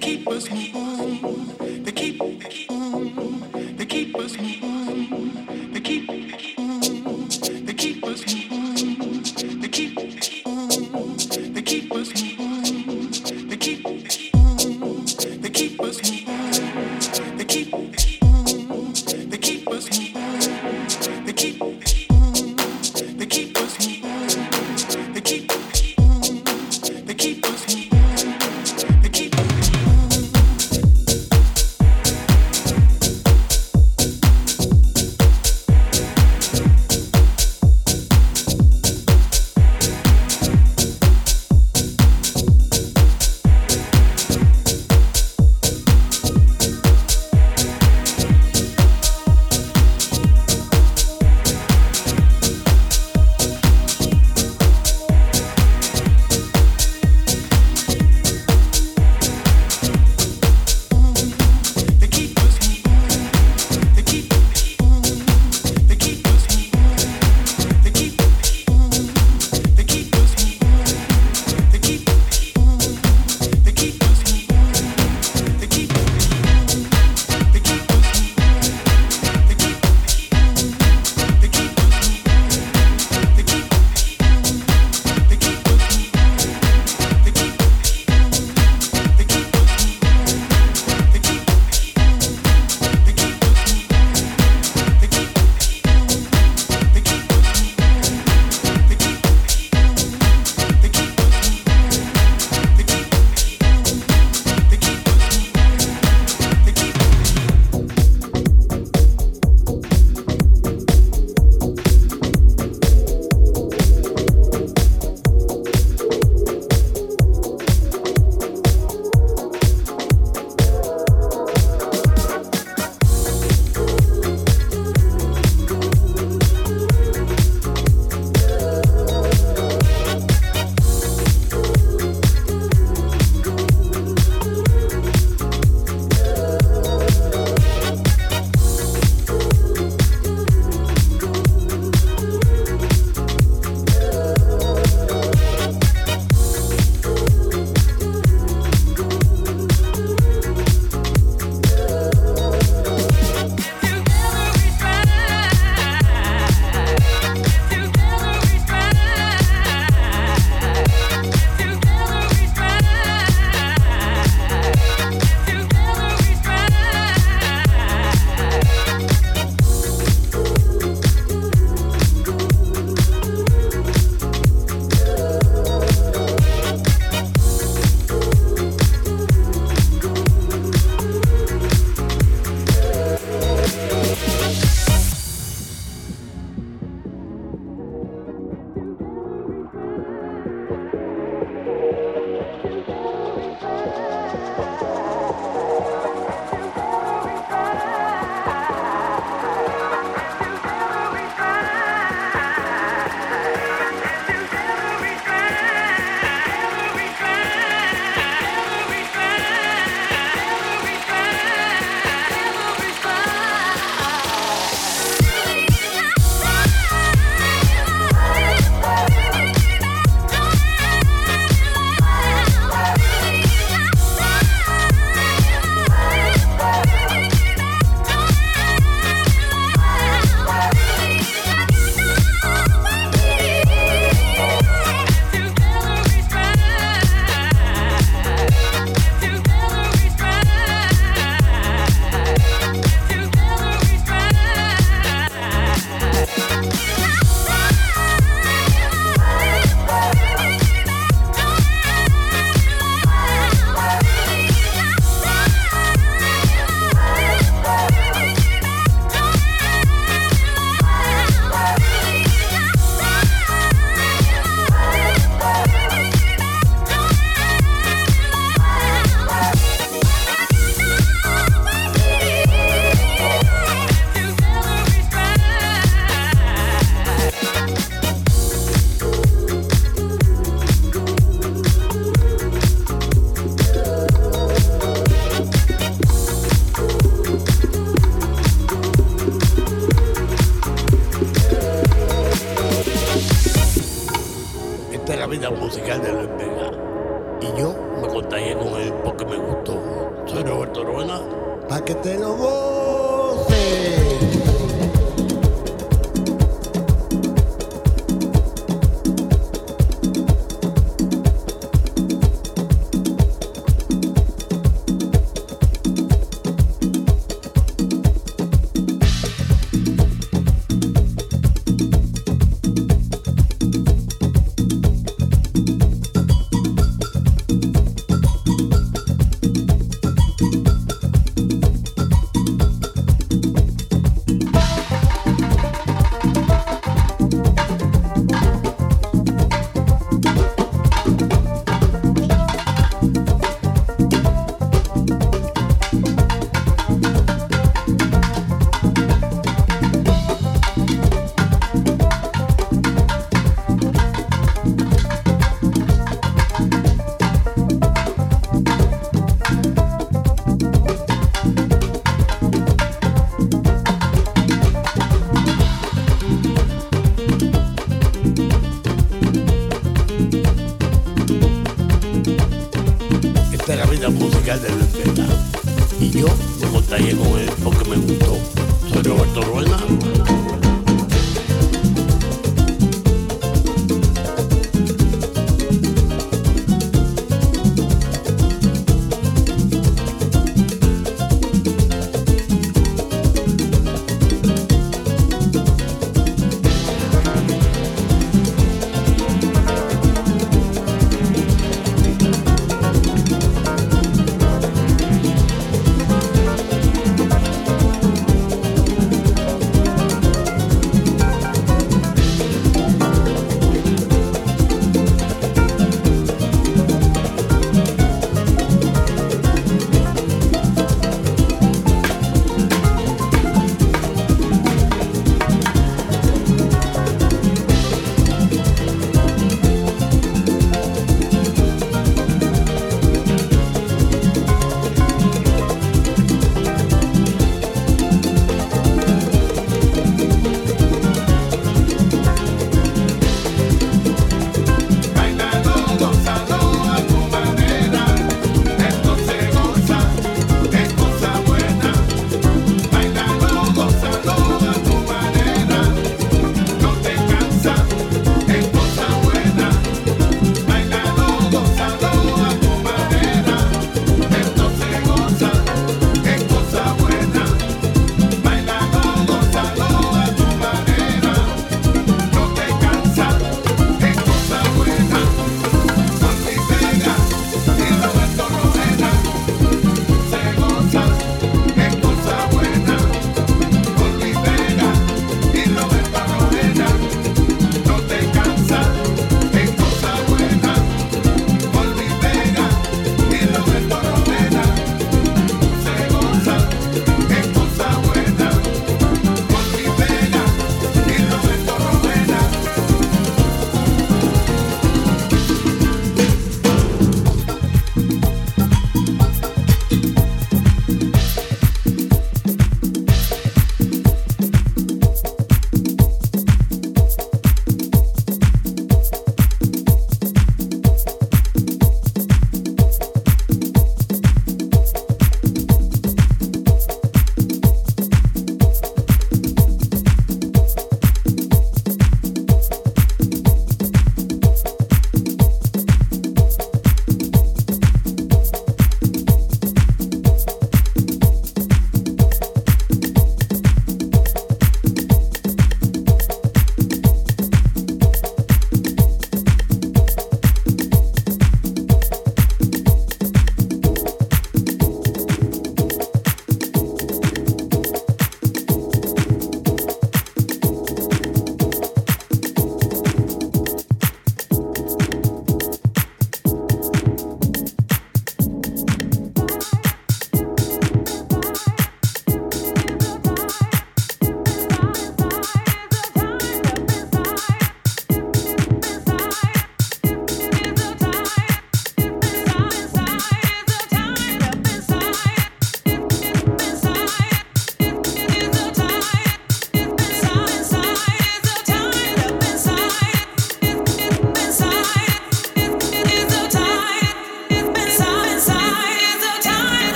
keep us warm.